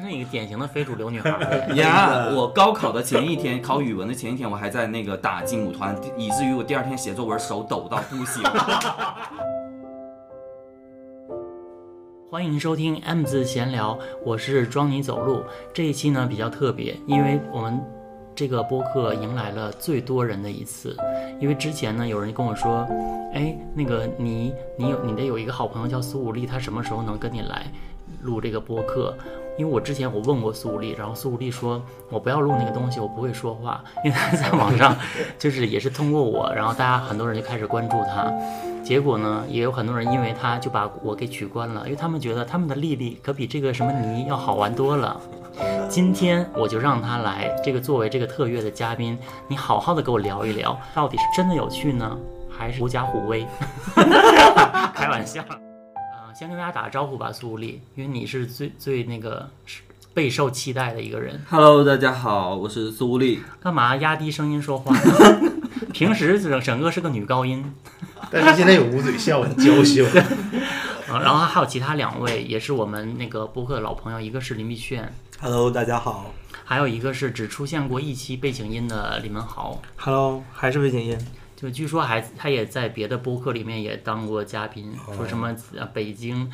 是那个典型的非主流女孩儿。呀我高考的前一天，考语文的前一天，我还在那个打劲舞团，以至于我第二天写作文手抖到不行。欢迎收听 M 字闲聊，我是装你走路。这一期呢比较特别，因为我们这个播客迎来了最多人的一次。因为之前呢有人跟我说，哎，那个你你有你的有一个好朋友叫苏武丽，他什么时候能跟你来录这个播客？因为我之前我问过苏武力，然后苏武力说我不要录那个东西，我不会说话，因为他在网上就是也是通过我，然后大家很多人就开始关注他。结果呢，也有很多人因为他就把我给取关了，因为他们觉得他们的丽丽可比这个什么泥要好玩多了。今天我就让他来，这个作为这个特约的嘉宾，你好好的跟我聊一聊，到底是真的有趣呢，还是狐假虎威？开玩笑。啊、先跟大家打个招呼吧，苏丽，因为你是最最那个备受期待的一个人。Hello，大家好，我是苏丽。干嘛压低声音说话呢？平时整整个是个女高音。但是现在有捂嘴笑，很娇羞。啊，然后还有其他两位也是我们那个播客的老朋友，一个是林碧炫，Hello，大家好。还有一个是只出现过一期背景音的李文豪。Hello，还是背景音。就据说还他也在别的播客里面也当过嘉宾，说什么呃北京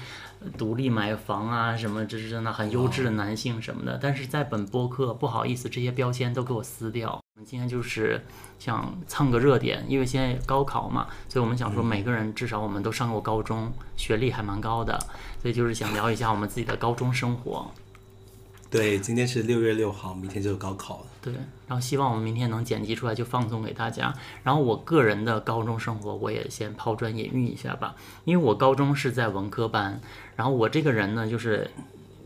独立买房啊，什么这是真的很优质的男性什么的。但是在本播客不好意思，这些标签都给我撕掉。我们今天就是想蹭个热点，因为现在高考嘛，所以我们想说每个人至少我们都上过高中，学历还蛮高的，所以就是想聊一下我们自己的高中生活。对，今天是六月六号，明天就是高考了。对，然后希望我们明天能剪辑出来就放送给大家。然后我个人的高中生活，我也先抛砖引玉一下吧，因为我高中是在文科班，然后我这个人呢，就是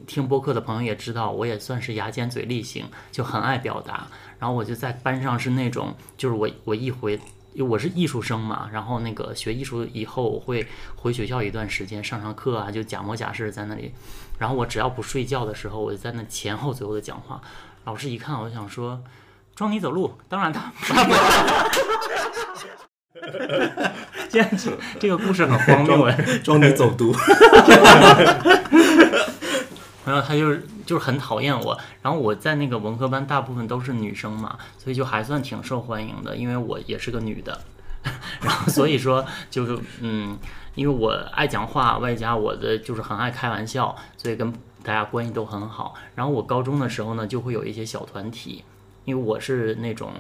听播客的朋友也知道，我也算是牙尖嘴利型，就很爱表达。然后我就在班上是那种，就是我我一回。因为我是艺术生嘛，然后那个学艺术以后，我会回学校一段时间上上课啊，就假模假式在那里。然后我只要不睡觉的时候，我就在那前后左右的讲话。老师一看，我就想说，装你走路。当然他，现在这这个故事很荒谬哎。装你走读。然后他就是就是很讨厌我，然后我在那个文科班大部分都是女生嘛，所以就还算挺受欢迎的，因为我也是个女的，然后所以说就是嗯，因为我爱讲话，外加我的就是很爱开玩笑，所以跟大家关系都很好。然后我高中的时候呢，就会有一些小团体，因为我是那种。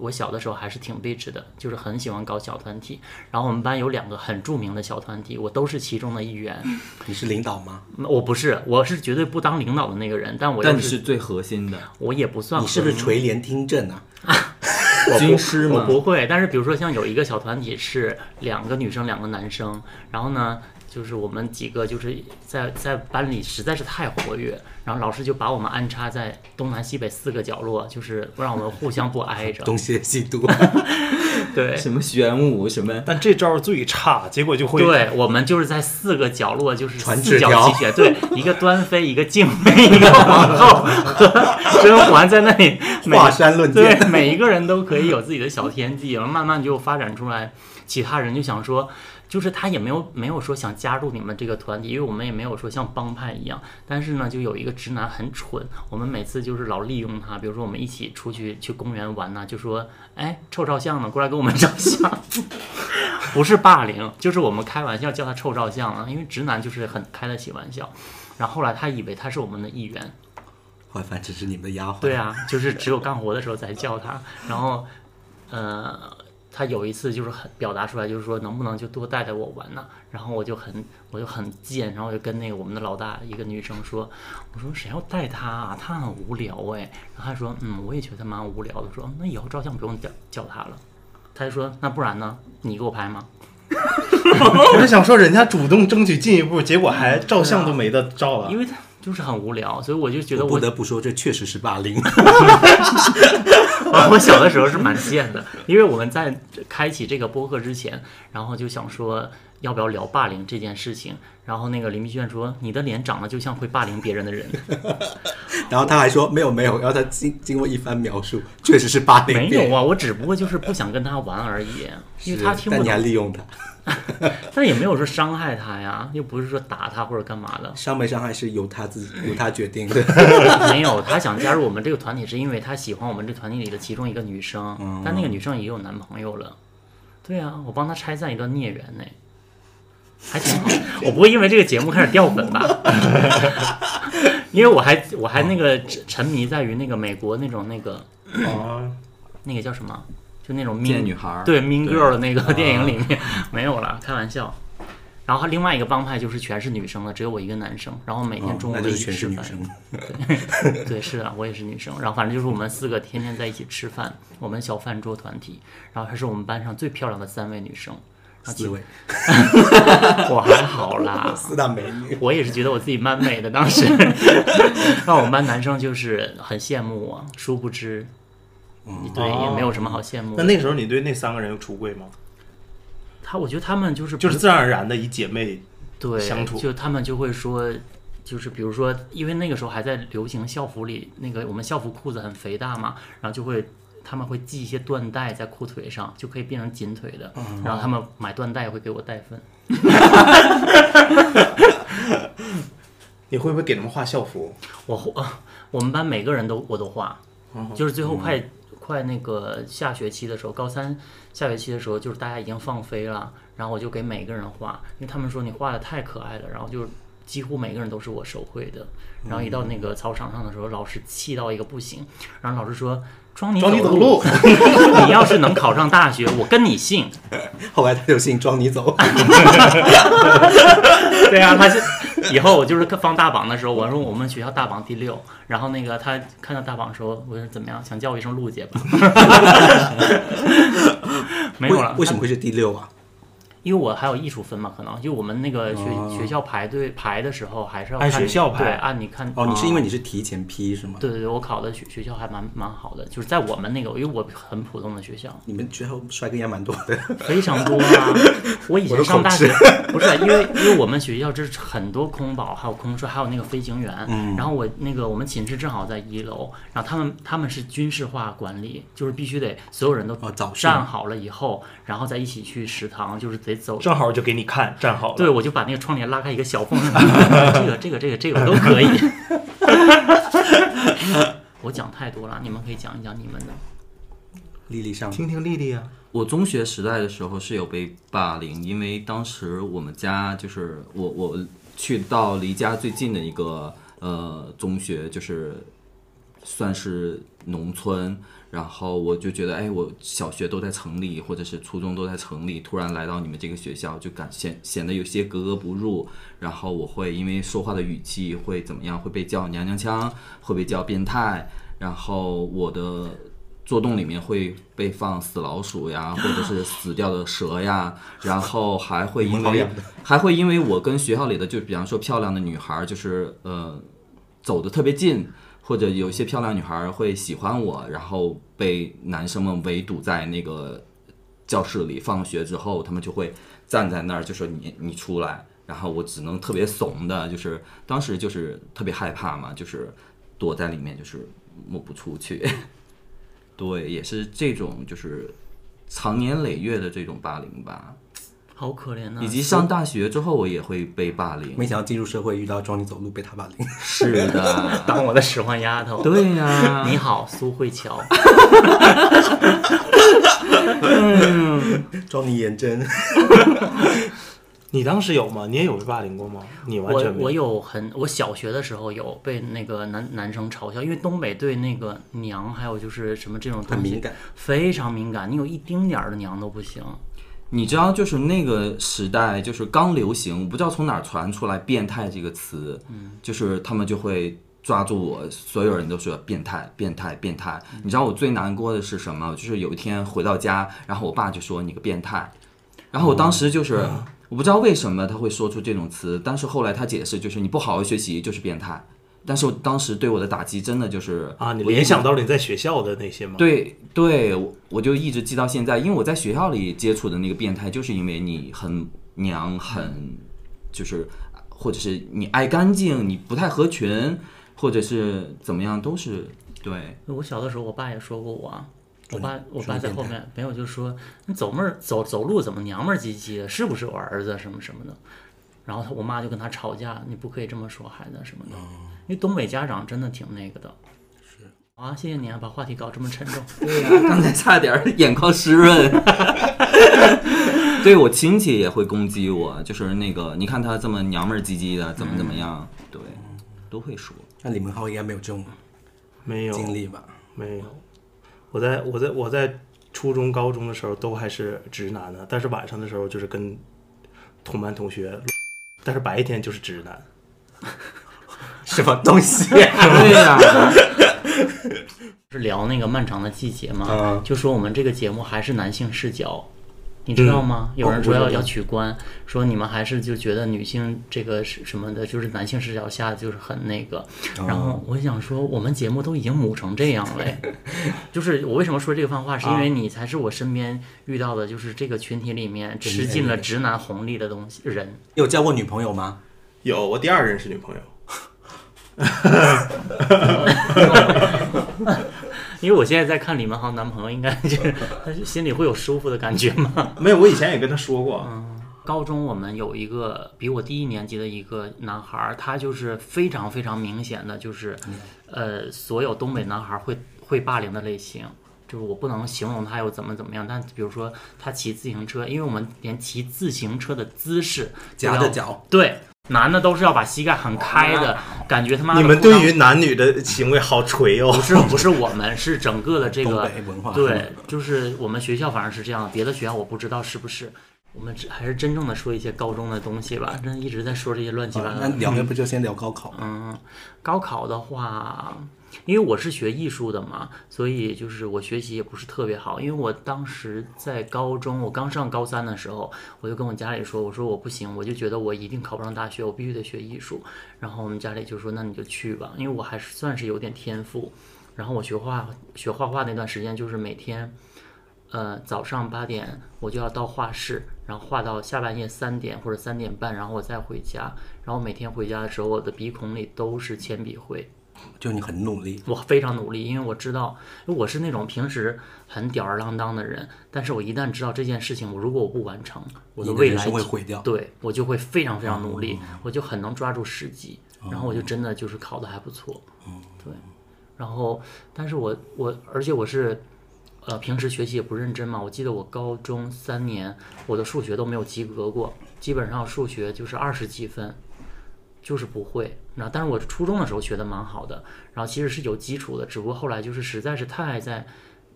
我小的时候还是挺 bitch 的，就是很喜欢搞小团体。然后我们班有两个很著名的小团体，我都是其中的一员。你是领导吗？我不是，我是绝对不当领导的那个人，但我但又你是最核心的我也不算你是不是垂帘听政啊？军师吗？我不会，但是比如说像有一个小团体是两个女生两个男生，然后呢，就是我们几个就是在在班里实在是太活跃，然后老师就把我们安插在东南西北四个角落，就是让我们互相不挨着。东邪西毒。对什么玄武什么？但这招最差，结果就会对，我们就是在四个角落，就是传四角纸条齐全，对，一个端妃，一个静妃，一个皇后和 甄嬛在那里每华山论剑对，每一个人都可以有自己的小天地，然后慢慢就发展出来。其他人就想说，就是他也没有没有说想加入你们这个团体，因为我们也没有说像帮派一样。但是呢，就有一个直男很蠢，我们每次就是老利用他，比如说我们一起出去去公园玩呐、就说，哎，臭照相呢，过来给我们照相。不是霸凌，就是我们开玩笑叫他臭照相啊，因为直男就是很开得起玩笑。然后后来他以为他是我们的一员，怀凡只是你们的丫鬟。对啊，就是只有干活的时候才叫他。然后，呃，他有一次就是很表达出来，就是说能不能就多带带我玩呢？然后我就很我就很贱，然后我就跟那个我们的老大一个女生说，我说谁要带他啊？他很无聊哎。然后他说，嗯，我也觉得蛮无聊的。说嗯那以后照相不用叫叫他了。他就说那不然呢？你给我拍吗？我是想说，人家主动争取进一步，结果还照相都没得照了。因为他就是很无聊，所以我就觉得我我不得不说，这确实是霸凌。我小的时候是蛮贱的，因为我们在开启这个播客之前，然后就想说要不要聊霸凌这件事情。然后那个林碧炫说：“你的脸长得就像会霸凌别人的人。然后他还说没有没有，然后他经经过一番描述，确实是霸”凌。没有啊，我只不过就是不想跟他玩而已，因为他听不但你还。利用他，但也没有说伤害他呀，又不是说打他或者干嘛的。伤没伤害是由他自己由他决定的。没有，他想加入我们这个团体，是因为他喜欢我们这团体里的其中一个女生，嗯但那个女生也有男朋友了。对啊，我帮他拆散一段孽缘呢，还挺好。我不会因为这个节目开始掉粉吧？因为我还我还那个沉沉迷在于那个美国那种那个哦，那个叫什么，就那种贱 mean 女孩，对 Mean Girl 的那个电影里面没有了，开玩笑。然后另外一个帮派就是全是女生的，只有我一个男生。然后每天中午哦那就是一起吃饭。全是女生。对，是的，我也是女生。然后反正就是我们四个天天在一起吃饭，我们小饭桌团体。然后她是我们班上最漂亮的三位女生。然后其四位 我还好啦，四大美女，我也是觉得我自己蛮美的。当时，那我们班男生就是很羡慕我，殊不知，对，也没有什么好羡慕的。那那时候你对那三个人有出柜吗？他，我觉得他们就是就是自然而然的以姐妹对相处就他们就会说，就是比如说，因为那个时候还在流行校服里，那个我们校服裤子很肥大嘛，然后就会他们会系一些缎带在裤腿上，就可以变成紧腿的，然后他们买缎带会给我带份。你会不会给他们画校服？我画我们班每个人都我都画，就是最后快、快那个下学期的时候，高三下学期的时候，就是大家已经放飞了，然后我就给每个人画，因为他们说你画的太可爱了，然后就几乎每个人都是我手绘的，然后一到那个操场上的时候，老师气到一个不行，然后老师说。装你走路路，你要是能考上大学，我跟你姓。后来他就姓装你走，对啊，他是以后我就是放大榜的时候，我说我们学校大榜第六，然后那个他看到大榜说，我说怎么样，想叫我一声陆姐吧？没有了，为为什么会是第六啊？因为我还有艺术分嘛，可能就我们那个学、哦学校排队排的时候，还是要按学校排对，按你看哦，你是因为你是提前批是吗？对对对，我考的学学校还蛮蛮好的，就是在我们那个，因为我很普通的学校，你们学校帅哥也蛮多的，非常多啊！我以前上大学 不是因为因为我们学校这是很多空保，还有空帅，还有那个飞行员。嗯然后我那个我们寝室正好在一楼，然后他们他们是军事化管理，就是必须得所有人都站好了以后，然后再一起去食堂，就是得走。正好就给你看，站好了。对，我就把那个窗帘拉开一个小缝，这个这个这个这个都可以。我讲太多了，你们可以讲一讲你们的。丽丽上听听丽丽啊，我中学时代的时候是有被霸凌，因为当时我们家就是我我去到离家最近的一个呃中学，就是算是农村，然后我就觉得，哎，我小学都在城里，或者是初中都在城里，突然来到你们这个学校，就感显显得有些格格不入。然后我会因为说话的语气会怎么样，会被叫娘娘腔，会被叫变态，然后我的做洞里面会被放死老鼠呀，或者是死掉的蛇呀，然后还会因为还会因为我跟学校里的就比方说漂亮的女孩儿，就是呃走的特别近，或者有一些漂亮女孩会喜欢我，然后被男生们围堵在那个教室里。放学之后，他们就会站在那儿，就说你你出来，然后我只能特别怂的，就是当时就是特别害怕嘛，就是躲在里面，就是摸不出去。对，也是这种就是长年累月的这种霸凌吧，好可怜呐、以及上大学之后我也会被霸凌。没想到进入社会遇到装你走路被他霸凌，是的，当我的使唤丫头。对呀、你好，苏慧乔。装你眼真。你当时有吗？你也有被霸凌过吗？你完我全没我有很，我小学的时候有被那个男男生嘲笑，因为东北对那个娘还有就是什么这种东西很敏感非常敏感，你有一丁点儿的娘都不行。你知道，就是那个时代，就是刚流行，我不知道从哪儿传出来“变态”这个词，嗯，就是他们就会抓住我，所有人都说变态、变态、变态。你知道我最难过的是什么？就是有一天回到家，然后我爸就说你个变态，然后我当时就是、我不知道为什么他会说出这种词，但是后来他解释就是你不好好学习就是变态。但是我当时对我的打击真的就是啊，你联想到了你在学校的那些吗？，对对，我我就一直记到现在，因为我在学校里接触的那个变态，就是因为你很娘，很就是或者是你爱干净，你不太合群，或者是怎么样，都是对。我小的时候，我爸也说过我啊，我爸我爸在后面没有就说你走妹儿走走路怎么娘们儿唧唧的，是不是我儿子什么什么的。然后他我妈就跟他吵架，你不可以这么说孩子什么的，因为东北家长真的挺那个的。是啊，谢谢你啊，把话题搞这么沉重。对呀、刚才差点眼眶湿润。对我亲戚也会攻击我，就是那个，你看他这么娘们儿唧唧的，怎么怎么样，对，都会说。那李明浩应该没有这种没有经历吧？没有，我在我在我在初中高中的时候都还是直男呢，但是晚上的时候就是跟同班同学，但是白天就是直男。什么东西、对呀、是聊那个漫长的季节嘛，嗯就说我们这个节目还是男性视角，你知道吗？有人说要、要取关，说你们还是就觉得女性这个是什么的，就是男性视角下就是很那个。哦然后我想说，我们节目都已经母成这样了，就是我为什么说这个番话，是因为你才是我身边遇到的，就是这个群体里面吃尽了直男红利的东西人。你有交过女朋友吗？有，我第二任是女朋友。因为我现在在看李文豪男朋友，应该就是他心里会有舒服的感觉吗？没有，我以前也跟他说过，高中我们有一个比我低一年级的一个男孩儿，他就是非常非常明显的，就是，呃，所有东北男孩儿会会霸凌的类型。就是我不能形容他又怎么怎么样，但比如说他骑自行车，因为我们连骑自行车的姿势夹着脚，对，男的都是要把膝盖很开的，感觉他妈你们对于男女的行为好锤哦不。是不是我们是整个的这东个北文化。对，就是我们学校反正是这样，别的学校我不知道是不是。我们只还是真正的说一些高中的东西吧，真的一直在说这些乱七八啊糟的。那聊要不就先聊高考？嗯，高考的话，因为我是学艺术的嘛，所以就是我学习也不是特别好。因为我当时在高中，我刚上高三的时候，我就跟我家里说，我说我不行，我就觉得我一定考不上大学，我必须得学艺术。然后我们家里就说，那你就去吧，因为我还是算是有点天赋。然后我学画学画画那段时间，就是每天。呃，早上八点我就要到画室，然后画到下半夜三点或者三点半，然后我再回家。然后每天回家的时候，我的鼻孔里都是铅笔灰。就你很努力，我非常努力，因为我知道，我是那种平时很吊儿郎当的人，但是我一旦知道这件事情，我如果我不完成，我的未来生会毁掉。对我就会非常非常努力，我就很能抓住时机，哦然后我就真的就是考的还不错，嗯对，然后但是我我而且我是。呃，平时学习也不认真嘛。我记得我高中三年，我的数学都没有及格过，基本上数学就是二十几分，就是不会。然后，但是我初中的时候学的蛮好的，然后其实是有基础的，只不过后来就是实在是太爱在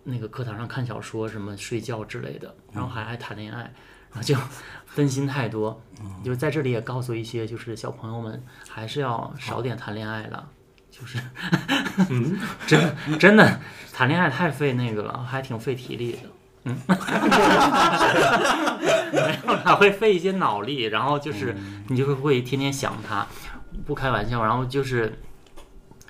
那个课堂上看小说、什么睡觉之类的，然后还爱谈恋爱，然后就分心太多。就在这里也告诉一些就是小朋友们，还是要少点谈恋爱了。就是，真真的谈恋爱太费那个了，还挺费体力的。嗯，没有啦，会费一些脑力，然后就是你就会会天天想他，不开玩笑。然后就是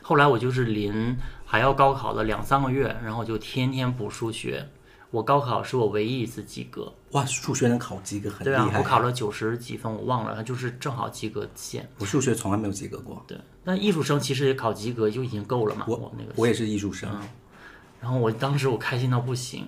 后来我就是临还要高考的两三个月，然后我就天天补数学。我高考是我唯一一次及格，哇，数学能考及格很厉对啊，害。我考了九十几分，我忘了，就是正好及格线。我数学从来没有及格过，对，但艺术生其实也考及格就已经够了嘛。我我那个我也是艺术生，然后我当时我开心到不行，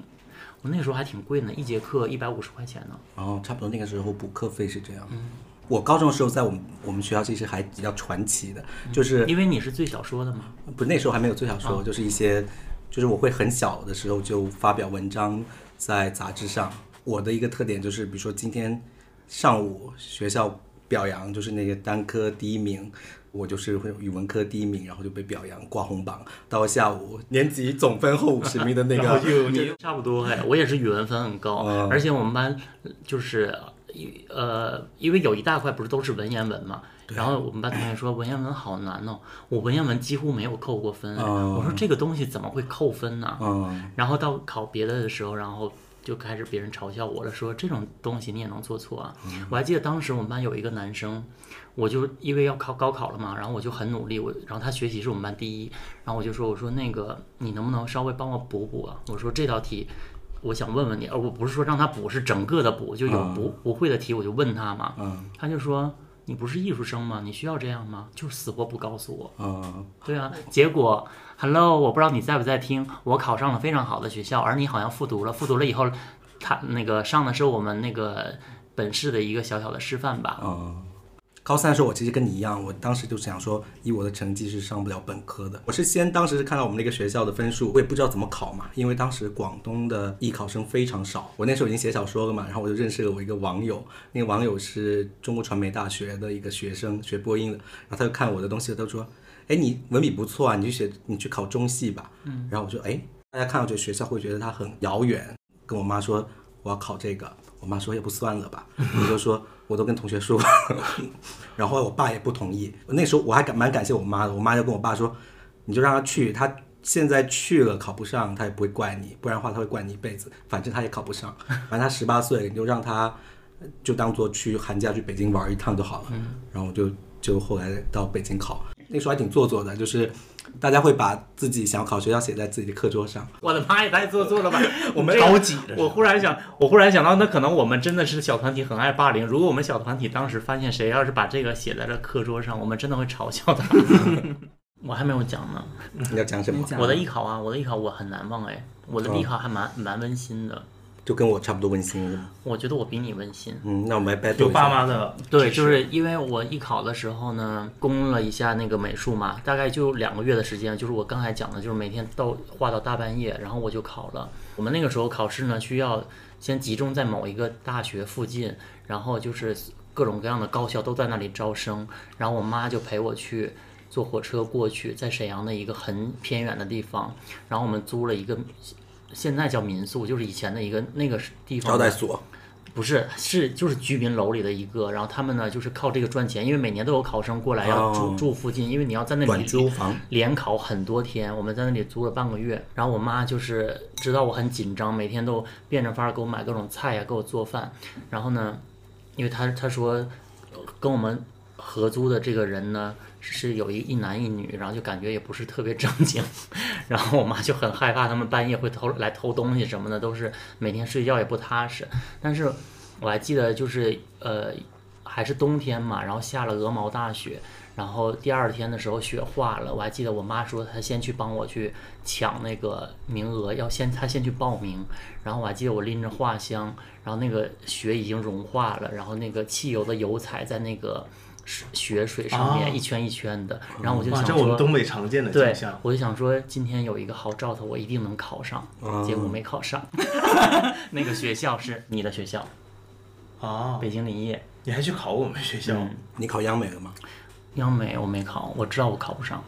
我那时候还挺贵呢，一节课一百五十块钱呢。然后差不多那个时候补课费是这样。嗯我高中的时候在我们我们学校其实还比较传奇的，嗯就是因为你是最小说的嘛。不那时候还没有最小哦说，就是一些就是我会很小的时候就发表文章在杂志上。我的一个特点就是，比如说今天上午学校表扬就是那个单科第一名。我就是会语文科第一名，然后就被表扬挂红榜。到下午年级总分后五十名的那个，你差不多哎，我也是语文分很高，嗯而且我们班就是呃，因为有一大块不是都是文言文嘛，然后我们班同学说文言文好难哦，我文言文几乎没有扣过分，嗯我说这个东西怎么会扣分呢？嗯，然后到考别的的时候，然后就开始别人嘲笑我了，说这种东西你也能做错啊？我还记得当时我们班有一个男生，我就因为要考高考了嘛，然后我就很努力，我然后他学习是我们班第一，然后我就说我说那个你能不能稍微帮我补补啊？我说这道题。我想问问你，而我不是说让他补，是整个的补，就有不不会的题我就问他嘛，嗯，他就说你不是艺术生吗？你需要这样吗？就死活不告诉我。嗯，对啊，结果，Hello，我不知道你在不在听，我考上了非常好的学校，而你好像复读了，复读了以后，他那个上的是我们那个本市的一个小小的师范吧。嗯，高三的时候，我其实跟你一样，我当时就想说，以我的成绩是上不了本科的。我是先当时是看到我们那个学校的分数，我也不知道怎么考嘛，因为当时广东的艺考生非常少。我那时候已经写小说了嘛，然后我就认识了我一个网友，那个网友是中国传媒大学的一个学生，学播音的，然后他就看我的东西，他就说，哎，你文笔不错啊，你去写，你去考中戏吧。嗯，然后我说，哎，大家看到这个学校会觉得它很遥远，跟我妈说我要考这个，我妈说要不算了吧，我就说我都跟同学说过，然后我爸也不同意。那时候我还感蛮感谢我妈的，我妈就跟我爸说，你就让他去，他现在去了考不上，他也不会怪你，不然的话他会怪你一辈子。反正他也考不上，反正他十八岁，你就让他就当做去寒假去北京玩一趟就好了。然后我就就后来到北京考，那时候还挺做作的，就是大家会把自己想要考学校写在自己的课桌上。我的妈也太做作了吧！我们高级的我忽然想，我忽然想到，那可能我们真的是小团体很爱霸凌。如果我们小团体当时发现谁要是把这个写在了课桌上，我们真的会嘲笑他。我还没有讲呢，你要讲什么？我的艺考啊，我的艺考我很难忘哎，我的艺考还蛮蛮温馨的。就跟我差不多温馨的。我觉得我比你温馨。嗯，那我们来 battle 有爸妈的对，就是因为我艺考的时候呢，攻了一下那个美术嘛，大概就两个月的时间，就是我刚才讲的，就是每天到画到大半夜，然后我就考了。我们那个时候考试呢，需要先集中在某一个大学附近，然后就是各种各样的高校都在那里招生，然后我妈就陪我去。坐火车过去，在沈阳的一个很偏远的地方，然后我们租了一个，现在叫民宿，就是以前的一个那个地方招待所，不是，是就是居民楼里的一个，然后他们呢就是靠这个赚钱，因为每年都有考生过来要住、哦住附近，因为你要在那里租房。连考很多天，我们在那里租了半个月。然后我妈就是知道我很紧张，每天都变着法儿给我买各种菜呀、给我做饭。然后呢，因为她她说呃跟我们合租的这个人呢是有一一男一女，然后就感觉也不是特别正经。然后我妈就很害怕他们半夜会偷来偷东西什么的，都是每天睡觉也不踏实。但是我还记得就是呃还是冬天嘛，然后下了鹅毛大雪，然后第二天的时候雪化了，我还记得我妈说她先去帮我去抢那个名额，要先她先去报名，然后我还记得我拎着画箱，然后那个雪已经融化了，然后那个汽油的油彩在那个雪雪水上面啊一圈一圈的，然后我就想说这我们说。东北常见的对景象，。我就想说，今天有一个好兆头，我一定能考上。结果没考上，那个学校是你的学校，啊，北京林业。你还去考我们学校？嗯你考央美了吗？央美我没考，我知道我考不上，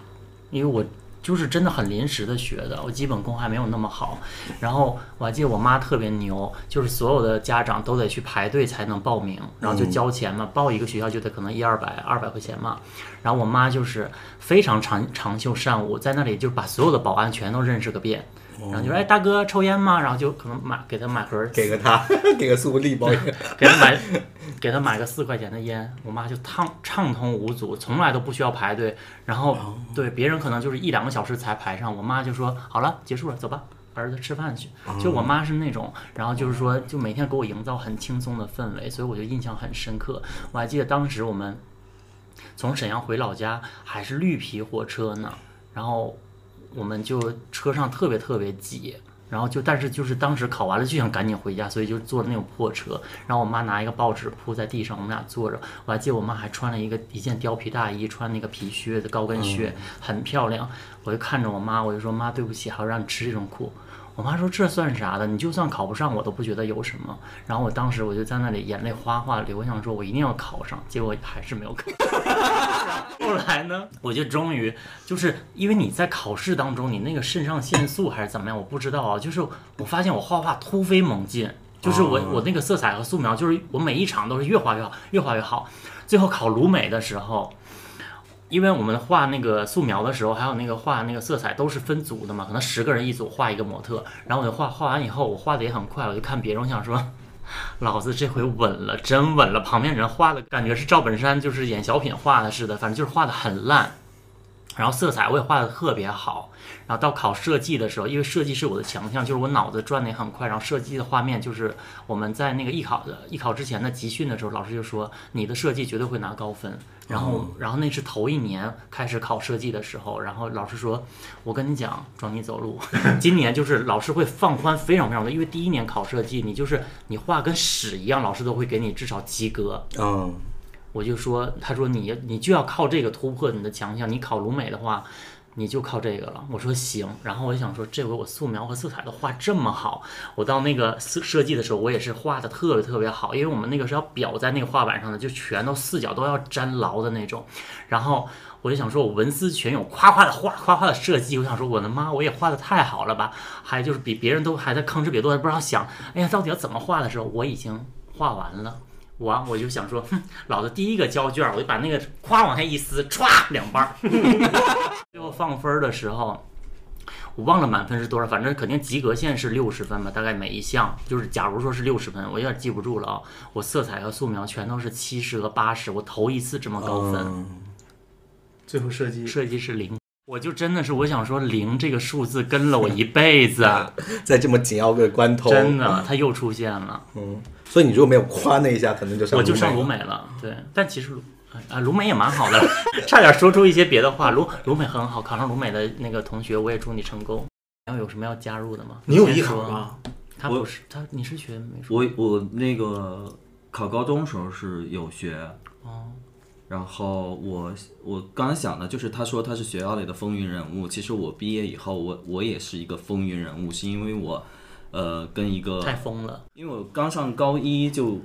因为我就是真的很临时的学的，我基本功还没有那么好。然后我还记得我妈特别牛，就是所有的家长都得去排队才能报名，然后就交钱嘛，报一个学校就得可能一二百二百块钱嘛。然后我妈就是非常长长袖善舞，在那里就把所有的保安全都认识个遍。然后就说：“哎，大哥，抽烟吗？”然后就可能买给他买盒给个他，给个苏力包烟。给他买，给他买个四块钱的烟，我妈就畅畅通无阻，从来都不需要排队。然后对别人可能就是一两个小时才排上，我妈就说好了，结束了，走吧，儿子吃饭去。就我妈是那种，然后就是说，就每天给我营造很轻松的氛围，所以我就印象很深刻。我还记得当时我们从沈阳回老家还是绿皮火车呢，然后我们就车上特别特别挤，然后就但是就是当时考完了就想赶紧回家，所以就坐的那种破车。然后我妈拿一个报纸铺在地上，我们俩坐着。我还记得我妈还穿了一个一件貂皮大衣，穿那个皮靴子高跟靴，很漂亮。我就看着我妈，我就说妈对不起，还要让你吃这种苦。我妈说这算啥的？你就算考不上，我都不觉得有什么。然后我当时我就在那里眼泪哗哗流，我想说我一定要考上，结果还是没有考。后来呢，我就终于就是因为你在考试当中，你那个肾上腺素还是怎么样，我不知道啊。就是我发现我画画突飞猛进，就是我我那个色彩和素描，就是我每一场都是越画越好，越画越好。最后考鲁美的时候，因为我们画那个素描的时候，还有那个画那个色彩都是分组的嘛，可能十个人一组画一个模特，然后我就画画完以后，我画的也很快，我就看别人，我想说。老子这回稳了，真稳了！旁边人画的感觉是赵本山，就是演小品画的似的，反正就是画的很烂。然后色彩我也画的特别好，然后到考设计的时候，因为设计是我的强项，就是我脑子转的也很快，然后设计的画面就是我们在那个艺考的艺考之前的集训的时候，老师就说你的设计绝对会拿高分。然后，然后那是头一年开始考设计的时候，然后老师说，我跟你讲，装你走路，今年就是老师会放宽非常非常多，因为第一年考设计，你就是你画跟屎一样，老师都会给你至少及格。嗯，我就说，他说你你就要靠这个突破你的强项，你考鲁美的话，你就靠这个了。我说行，然后我就想说，这回我素描和色彩都画这么好，我到那个设设计的时候，我也是画的特别特别好，因为我们那个是要裱在那个画板上的，就全都四角都要粘牢的那种。然后我就想说，我文思泉涌，夸夸的画，夸夸的设计，我想说，我的妈，我也画的太好了吧？还就是比别人都还在吭哧瘪肚，还不知道想，哎呀，到底要怎么画的时候，我已经画完了。我我就想说，哼，老子第一个交卷，我就把那个夸往下一撕，歘两半儿。最后放分的时候，我忘了满分是多少，反正肯定及格线是六十分吧，大概每一项就是，假如说是六十分，我有点记不住了啊。我色彩和素描全都是七十和八十，我头一次这么高分。嗯最后设计设计是零，我就真的是我想说零这个数字跟了我一辈子，在这么紧要的关头，真的，它又出现了。嗯，所以你如果没有夸那一下，可能就上我就上鲁鲁美了，对。但其实鲁啊鲁美也蛮好的，差点说出一些别的话。鲁鲁美很好，考上鲁美的那个同学，我也祝你成功。然后有什么要加入的吗？你有艺先说考？吗？他不是他，你是学美术？我我那个考高中时候是有学，哦，然后我我刚想的就是他说他是学校里的风云人物，其实我毕业以后我我也是一个风云人物，是因为我呃跟一个太疯了。因为我刚上高一就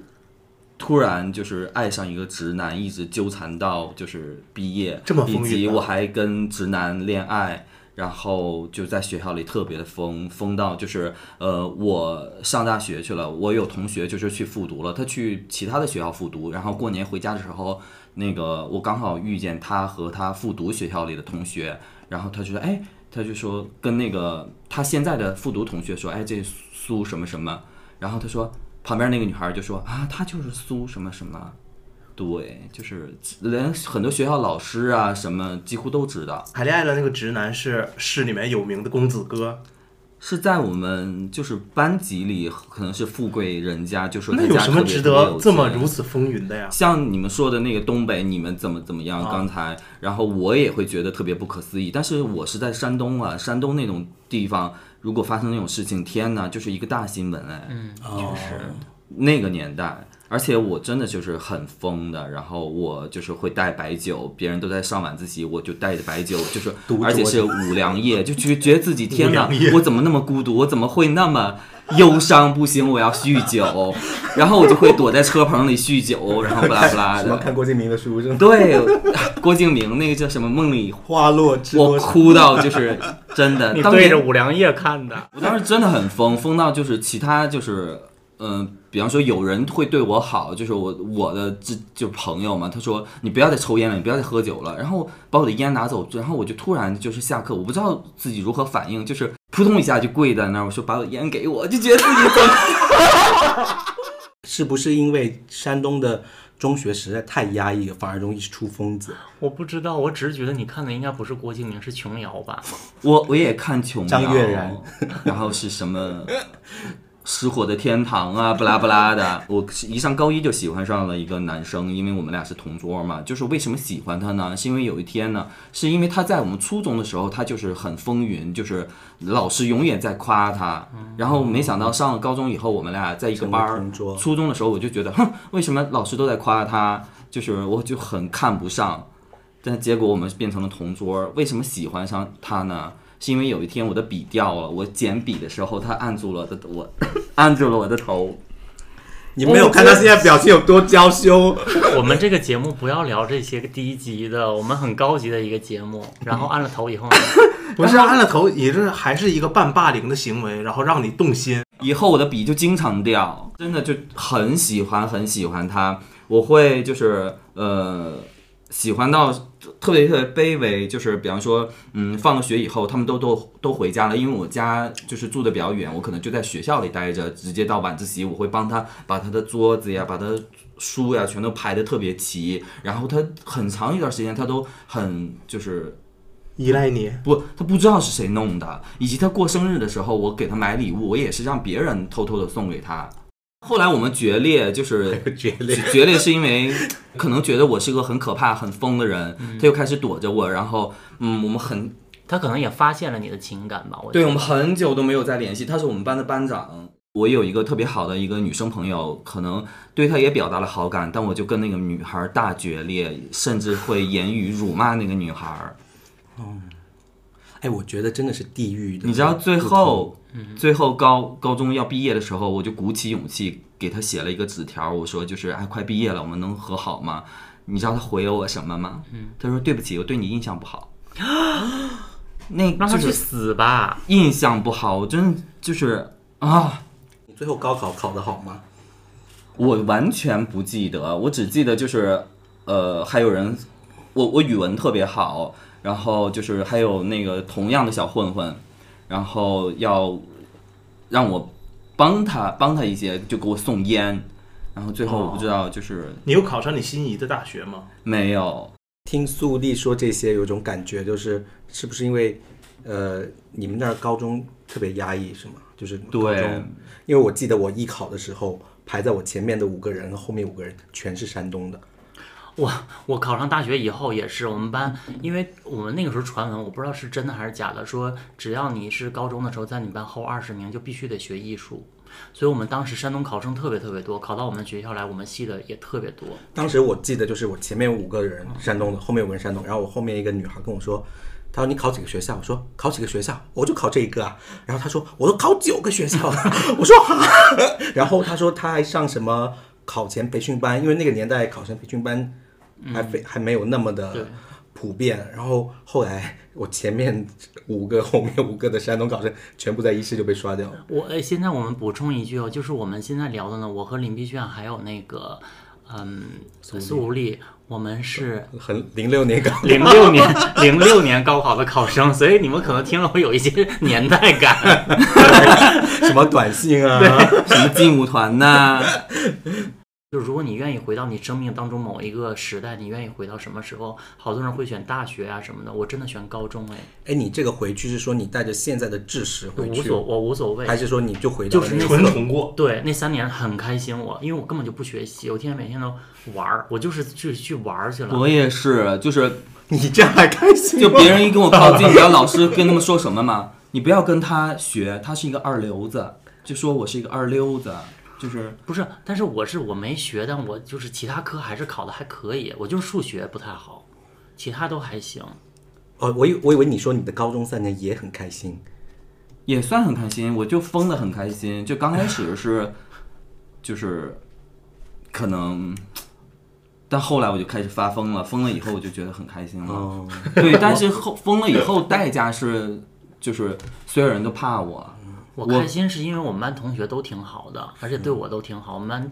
突然就是爱上一个直男，一直纠缠到就是毕业，这么风云啊以及我还跟直男恋爱。然后就在学校里特别的疯，疯到就是呃，我上大学去了，我有同学就是去复读了，他去其他的学校复读，然后过年回家的时候，那个我刚好遇见他和他复读学校里的同学，然后他就说，哎，他就说跟那个他现在的复读同学说，哎，这苏什么什么，然后他说旁边那个女孩就说啊，他就是苏什么什么，对，就是连很多学校老师啊什么几乎都知道。谈恋爱的那个直男是市里面有名的公子哥，是在我们就是班级里，可能是富贵人家，就说他那有家特别什么值得这么如此风云的呀？像你们说的那个东北，你们怎么怎么样？啊刚才，然后我也会觉得特别不可思议。但是我是在山东啊，山东那种地方，如果发生那种事情，天哪，就是一个大新闻哎。嗯，哦确实。那个年代，而且我真的就是很疯的，然后我就是会带白酒，别人都在上晚自习，我就带着白酒，就是而且是五粮液，就觉觉得自己天哪我怎么那么孤独，我怎么会那么忧伤？不行，我要酗酒，然后我就会躲在车棚里酗酒，然后不拉不拉 什么的。看郭敬明的书是吗？对，郭敬明那个叫什么《梦里》，花落知我多少？哭到就是真的，你对着五粮液看的，我当时真的很疯，疯到就是其他就是，嗯、比方说有人会对我好，就是我我的这就朋友嘛，他说你不要再抽烟了，你不要再喝酒了，然后把我的烟拿走，然后我就突然就是下课，我不知道自己如何反应，就是扑通一下就跪在那儿，我说把我的烟给我，就觉得自己怎么 是不是因为山东的中学实在太压抑了，反而容易出疯子？我不知道，我只是觉得你看的应该不是郭敬明，是琼瑶吧？我我也看琼瑶，张悦然，然后是什么失火的天堂啊，不拉不拉的。我一上高一就喜欢上了一个男生，因为我们俩是同桌嘛。就是为什么喜欢他呢？是因为有一天呢，是因为他在我们初中的时候，他就是很风云，就是老师永远在夸他。然后没想到上了高中以后，我们俩在一个班儿。初中的时候我就觉得，哼，为什么老师都在夸他？就是我就很看不上。但结果我们变成了同桌，为什么喜欢上他呢？是因为有一天我的笔掉了，我捡笔的时候，他按住了我的我，按住了我的头。你没有看他现在表情有多娇羞？我们这个节目不要聊这些低级的，我们很高级的一个节目。然后按了头以后呢，不是按了头，也是还是一个半霸凌的行为，然后让你动心。以后我的笔就经常掉，真的就很喜欢很喜欢它，我会就是呃喜欢到特别特别卑微，就是比方说嗯放了学以后，他们都都都回家了，因为我家就是住的比较远，我可能就在学校里待着，直接到晚自习，我会帮他把他的桌子呀，把他的书呀全都排的特别齐，然后他很长一段时间他都很就是。依赖你，不，他不知道是谁弄的，以及他过生日的时候，我给他买礼物，我也是让别人偷偷的送给他。后来我们决裂，就是 决裂。决裂是因为可能觉得我是个很可怕、很疯的人，他又开始躲着我，然后嗯，我们很他可能也发现了你的情感吧。我对我们很久都没有再联系。他是我们班的班长，我有一个特别好的一个女生朋友，可能对她也表达了好感，但我就跟那个女孩大决裂，甚至会言语辱骂那个女孩。哎，我觉得真的是地狱的。你知道最后，最后高高中要毕业的时候，我就鼓起勇气给他写了一个纸条，我说就是哎，快毕业了，我们能和好吗？你知道他回了我什么吗？他说对不起，我对你印象不好。那让他去死吧！印象不好，我真的就是啊，你最后高考考得好吗？我完全不记得，我只记得就是呃，还有人，我我语文特别好，然后就是还有那个同样的小混混，然后要让我帮他帮他一些，就给我送烟，然后最后我不知道就是你有考上你心仪的大学吗？没有，听苏丽说这些，有种感觉，就是是不是因为，呃，你们那儿高中特别压抑是吗？就是高对中，因为我记得我艺考的时候，排在我前面的五个人，后面五个人全是山东的。我我考上大学以后也是，我们班，因为我们那个时候传闻，我不知道是真的还是假的，说只要你是高中的时候在你班后二十名，就必须得学艺术。所以我们当时山东考生特别特别多，考到我们学校来，我们系的也特别多。当时我记得就是我前面五个人山东的，后面有个人山东，然后我后面一个女孩跟我说，她说你考几个学校？我说考几个学校？我就考这一个啊。然后她说我都考九个学校了。我说哈，然后她说她还上什么考前培训班，因为那个年代考前培训班还非、还没有那么的普遍。然后后来我前面五个，后面五个的山东考生全部在一试就被刷掉了。我哎，现在我们补充一句哦，就是我们现在聊的呢，我和林碧炫还有那个嗯苏无力，我们是很零六年高零六年 零六年高考的考生，所以你们可能听了会有一些年代感。什么短信啊，什么劲舞团呐、就是如果你愿意回到你生命当中某一个时代，你愿意回到什么时候？好多人会选大学啊什么的，我真的选高中哎，哎，你这个回去是说你带着现在的知识回去，无所我无所谓还。是说你就回到就是纯重过，对，那三年很开心我，因为我根本就不学习，我天天每天都玩儿，我就是去去玩儿去了。我也是，就是 你这样还开心？就别人一跟我靠近，你知道老师跟他们说什么吗？你不要跟他学，他是一个二流子，就说我是一个二流子，就是不是，但是我是我没学，但我就是其他科还是考的还可以，我就是数学不太好，其他都还行。哦，我以我以为你说你的高中三年也很开心，也算很开心，我就疯的很开心。就刚开始是，就是可能，但后来我就开始发疯了，疯了以后我就觉得很开心了。哦，对，但是后疯了以后代价是，就是所有人都怕我。我开心是因为我们班同学都挺好的，而且对我都挺好，我们班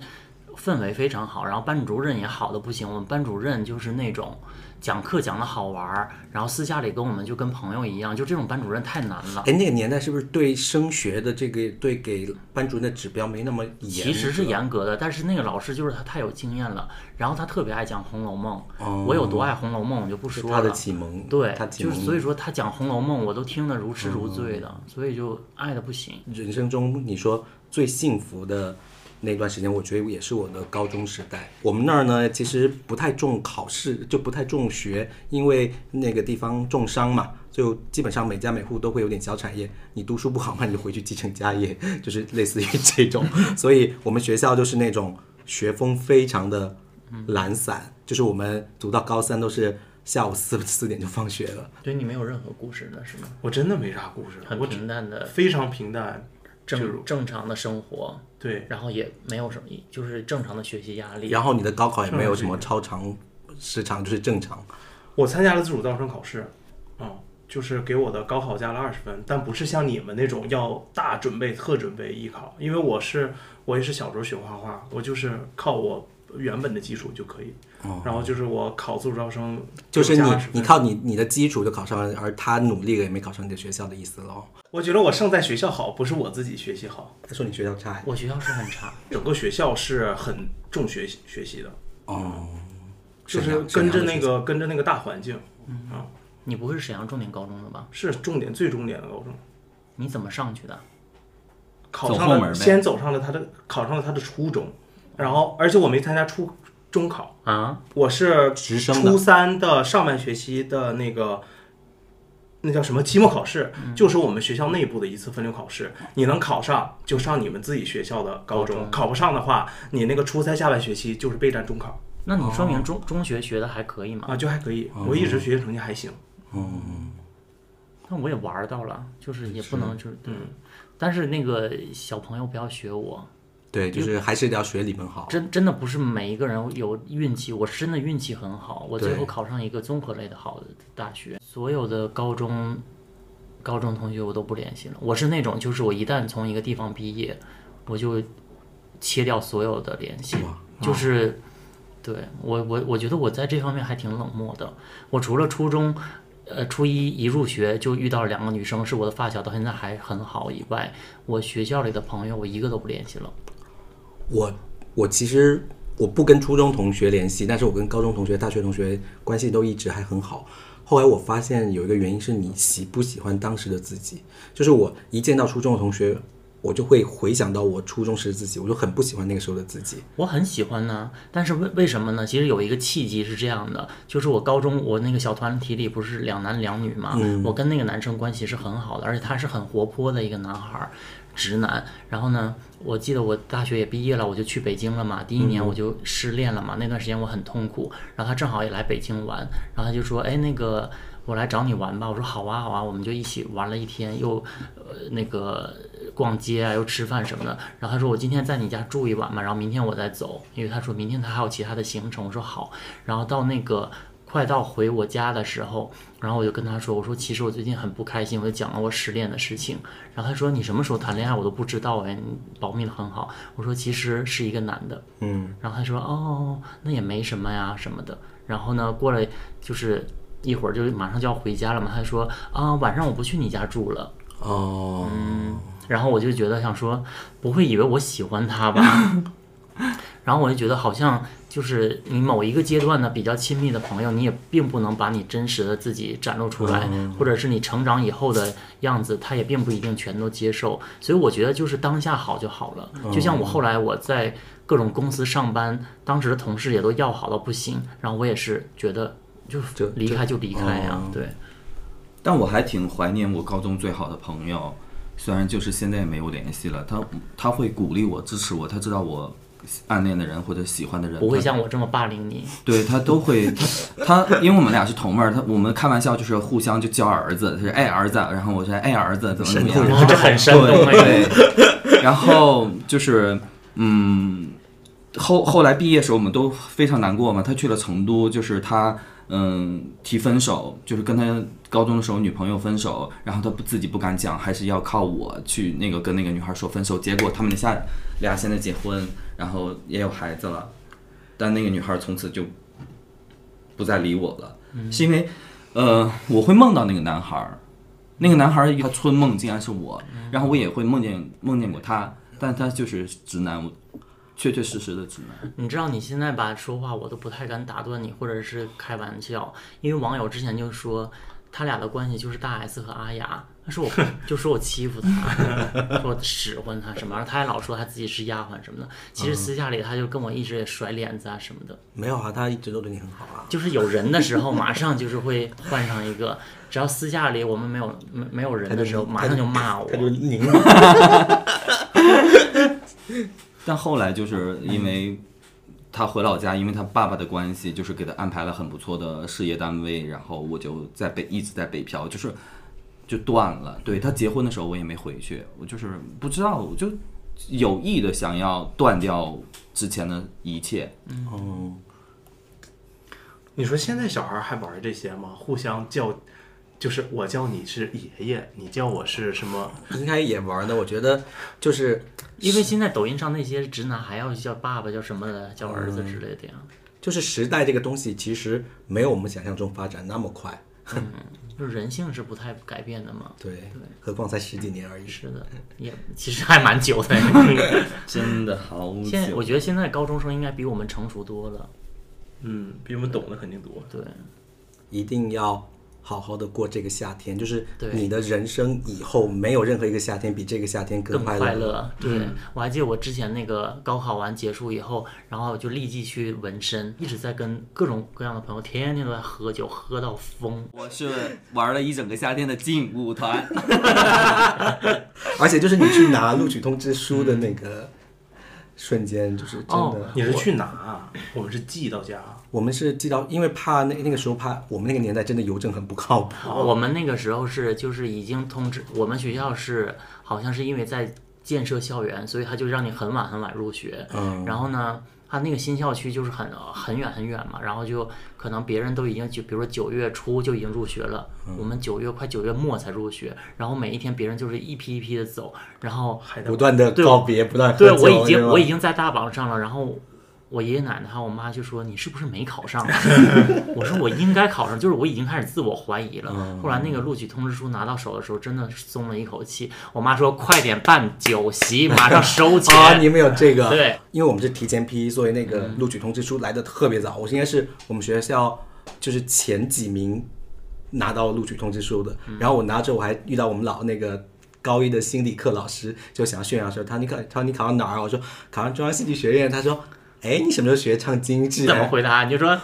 氛围非常好，然后班主任也好的不行。我们班主任就是那种讲课讲的好玩儿，然后私下里跟我们就跟朋友一样，就这种班主任太难了。哎，那个年代是不是对升学的这个对给班主任的指标没那么严？其实是严格的，但是那个老师就是他太有经验了，然后他特别爱讲《红楼梦》我有多爱《红楼梦》我就不说了。他的启蒙，对他，启蒙就是所以说他讲《红楼梦》，我都听得如痴如醉的，所以就爱的不行。人生中你说最幸福的那段时间，我觉得也是我的高中时代。我们那儿呢，其实不太重考试，就不太重学，因为那个地方重商嘛，就基本上每家每户都会有点小产业。你读书不好嘛，你就回去继承家业，就是类似于这种。所以我们学校就是那种学风非常的懒散，就是我们读到高三都是下午四四点就放学了。对你没有任何故事的是吗？我真的没啥故事，很平淡的非常平淡，正正常的生活，对，然后也没有什么，就是正常的学习压力。然后你的高考也没有什么超长时长，就是正常。我参加了自主招生考试，嗯，就是给我的高考加了二十分，但不是像你们那种要大准备、特准备艺考，因为我是我也是小时候学画画，我就是靠我原本的基础就可以，然后就是我考自主招生哦就是你加20分。你靠你你的基础就考上了，而他努力了也没考上你的学校的意思喽。我觉得我胜在学校好，不是我自己学习好，他说你学校差我学校是很差，整个学校是很重学习学习的，哦，就是跟着那个跟着那个大环境，啊，你不会是沈阳重点高中的吧？是重点最重点的高中，你怎么上去的？考上了，先走上了他的，考上了他的初中，然后而且我没参加初中考，啊？我是直升的。初三的上半学期的那个，那叫什么期末考试，嗯。就是我们学校内部的一次分流考试。你能考上就上你们自己学校的高中，高中。考不上的话，你那个初三下半学期就是备战中考。那你说明中、中学学的还可以吗？啊，就还可以。我一直学习成绩还行，嗯那我也玩到了，就是也不能就是嗯，但是那个小朋友不要学我，对，就是还是要学理本好。真真的不是每一个人有运气，我是真的运气很好，我最后考上一个综合类的好的大学。所有的高中高中同学我都不联系了，我是那种就是我一旦从一个地方毕业，我就切掉所有的联系，就是对我我我觉得我在这方面还挺冷漠的。我除了初中。呃，初一一入学就遇到两个女生，是我的发小，到现在还很好。以外，我学校里的朋友我一个都不联系了。我我其实我不跟初中同学联系，但是我跟高中同学、大学同学关系都一直还很好。后来我发现有一个原因是你喜不喜欢当时的自己，就是我一见到初中的同学，我就会回想到我初中时的自己，我就很不喜欢那个时候的自己。我很喜欢呢，但是为为什么呢？其实有一个契机是这样的，就是我高中我那个小团体里不是两男两女嘛，我跟那个男生关系是很好的，而且他是很活泼的一个男孩儿，直男。然后呢，我记得我大学也毕业了，我就去北京了嘛，第一年我就失恋了嘛，那段时间我很痛苦。然后他正好也来北京玩，然后他就说，哎，那个我来找你玩吧。我说好啊好啊，我们就一起玩了一天，又呃那个逛街啊，又吃饭什么的。然后他说我今天在你家住一晚嘛，然后明天我再走，因为他说明天他还有其他的行程。我说好，然后到那个快到回我家的时候，然后我就跟他说，我说其实我最近很不开心，我就讲了我失恋的事情。然后他说你什么时候谈恋爱我都不知道哎，你保密的很好。我说其实是一个男的，嗯，然后他说哦，那也没什么呀什么的。然后呢，过了就是一会儿就马上就要回家了嘛，他说啊晚上我不去你家住了。哦，嗯然后我就觉得想说，不会以为我喜欢他吧？然后我就觉得好像就是你某一个阶段的比较亲密的朋友，你也并不能把你真实的自己展露出来，或者是你成长以后的样子，他也并不一定全都接受。所以我觉得就是当下好就好了。就像我后来我在各种公司上班，当时的同事也都要好到不行，然后我也是觉得就就离开就离开呀、哦对。但我还挺怀念我高中最好的朋友，虽然就是现在也没有联系了，他他会鼓励我、支持我，他知道我暗恋的人或者喜欢的人，不会像我这么霸凌你。对他都会，他他因为我们俩是同辈儿，他我们开玩笑就是互相就叫儿子，他说哎儿子，然后我说哎儿子怎么怎么样，哇这很生动哎对对，然后就是嗯，后后来毕业的时候我们都非常难过嘛，他去了成都，就是他嗯提分手，就是跟他高中的时候女朋友分手，然后他不自己不敢讲，还是要靠我去那个跟那个女孩说分手，结果他们俩俩现在结婚，然后也有孩子了。但那个女孩从此就不再理我了，是因为，呃，我会梦到那个男孩儿，那个男孩儿他春梦竟然是我，然后我也会梦见梦见过他，但他就是直男，我确确实实的直男。你知道你现在吧说话我都不太敢打断你，或者是开玩笑，因为网友之前就说他俩的关系就是大 S 和阿雅，他说我 就说我欺负他，说我使唤他什么，然后他还老说他自己是丫鬟什么的，其实私下里他就跟我一直也甩脸子啊什么的，没有啊，他一直都对你很好啊。就是有人的时候马上就是会换上一个，只要私下里我们没有没没有人的时候，马上就骂我他。就拧你。但后来就是因为他回老家，因为他爸爸的关系，就是给他安排了很不错的事业单位，然后我就在北一直在北漂，就是就断了。对他结婚的时候我也没回去，我就是不知道，我就有意的想要断掉之前的一切。嗯，你说现在小孩还玩这些吗？互相叫，就是我叫你是爷爷，你叫我是什么？应该也玩的。我觉得就是因为现在抖音上那些直男还要叫爸爸叫什么的，叫儿子之类的呀。就是时代这个东西，其实没有我们想象中发展那么快。就是人性是不太改变的嘛。对，何况才十几年而已。是的，也其实还蛮久的。真的好现在我觉得现在高中生应该比我们成熟多了。嗯，比我们懂的肯定多。对，一定要好好的过这个夏天，就是对你的人生以后没有任何一个夏天比这个夏天更快快乐。对、嗯我还记得我之前那个高考完结束以后，然后就立即去纹身，一直在跟各种各样的朋友天天都在喝酒，喝到疯。我是玩了一整个夏天的劲舞团，而且就是你去拿录取通知书的那个瞬间，就是真的。哦你是去哪啊？我们是寄到家。我们是寄到，因为怕那那个时候怕我们那个年代真的邮政很不靠谱。我们那个时候是就是已经通知，我们学校是好像是因为在建设校园，所以他就让你很晚很晚入学。嗯，然后呢，他那个新校区就是很很远很远嘛，然后就可能别人都已经就比如说九月初就已经入学了，嗯我们九月快九月末才入学，然后每一天别人就是一批一批的走，然后还不断的告别，不断对我已经我已经在大榜上了，然后。我爷爷奶奶还有我妈就说你是不是没考上啊？我说我应该考上，就是我已经开始自我怀疑了。嗯后来那个录取通知书拿到手的时候，真的松了一口气。我妈说快点办酒席，马上收钱。啊，你们有这个？对，因为我们是提前批，所以那个录取通知书来的特别早。我应该是我们学校就是前几名拿到录取通知书的。然后我拿着，我还遇到我们老那个高一的心理课老师，就想炫耀说他你考他说你考到哪儿啊？我说考上中央戏剧学院。他说。哎，你什么时候学唱京剧？怎么回答？你就说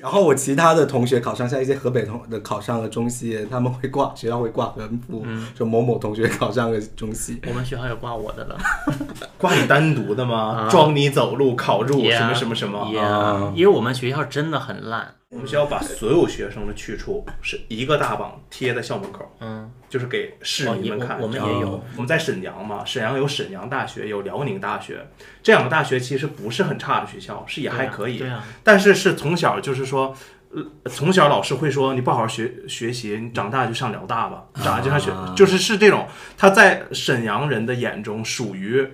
然后我其他的同学考上，像一些河北同的考上了中戏，他们会挂学校会挂横幅，说某某同学考上了中戏。我们学校有挂我的了。挂你单独的吗？啊装你走路考入 Yeah，什么什么什么 Yeah，啊因为我们学校真的很烂。我们学校把所有学生的去处是一个大榜贴在校门口，嗯，就是给市民们看。哦我我们也有我们在沈阳嘛，沈阳有沈阳大学，有辽宁大学，这两个大学其实不是很差的学校，是也还可以。对啊，但是是从小就是说，呃，从小老师会说你不好好学学习，你长大就上辽大吧，长大就上学，啊就是是这种，他在沈阳人的眼中属于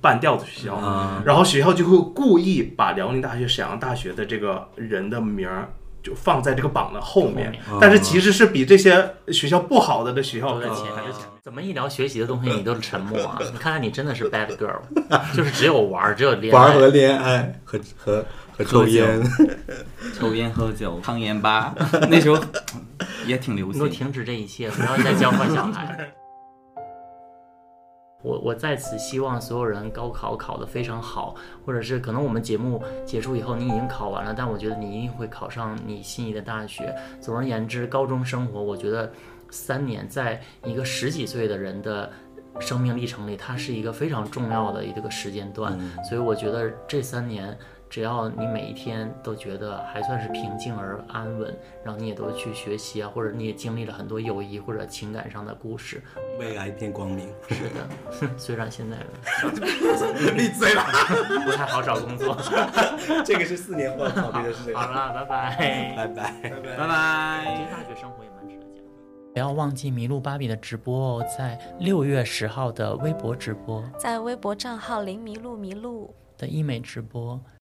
半吊子学校，啊然后学校就会故意把辽宁大学、沈阳大学的这个人的名儿。就放在这个榜的后面，后面但是其实是比这些学校不好的的学校都在更前面。怎么一聊学习的东西你都沉默啊？你看看你真的是 bad girl，就是只有玩，只有恋爱。玩和恋爱和和和抽烟，抽烟喝酒烫烟吧，那时候也挺流行。你给我停止这一切，不要再教坏小孩。我我在此希望所有人高考考得非常好，或者是可能我们节目结束以后你已经考完了，但我觉得你一定会考上你心仪的大学。总而言之，高中生活我觉得三年在一个十几岁的人的生命历程里，它是一个非常重要的一个时间段，所以我觉得这三年。只要你每一天都觉得还算是平静而安稳，然后你也都去学习啊，或者你也经历了很多友谊或者情感上的故事，未来一片光明。是的，虽然现在闭嘴了，不太好找工作。这个是四年后要考虑的事情。好了，拜拜。拜拜。拜拜其。实大学生活也蛮值得讲。不要忘记麋鹿芭比的直播哦，在六月十号的微博直播在微博账号“零麋鹿麋鹿”的医美直播。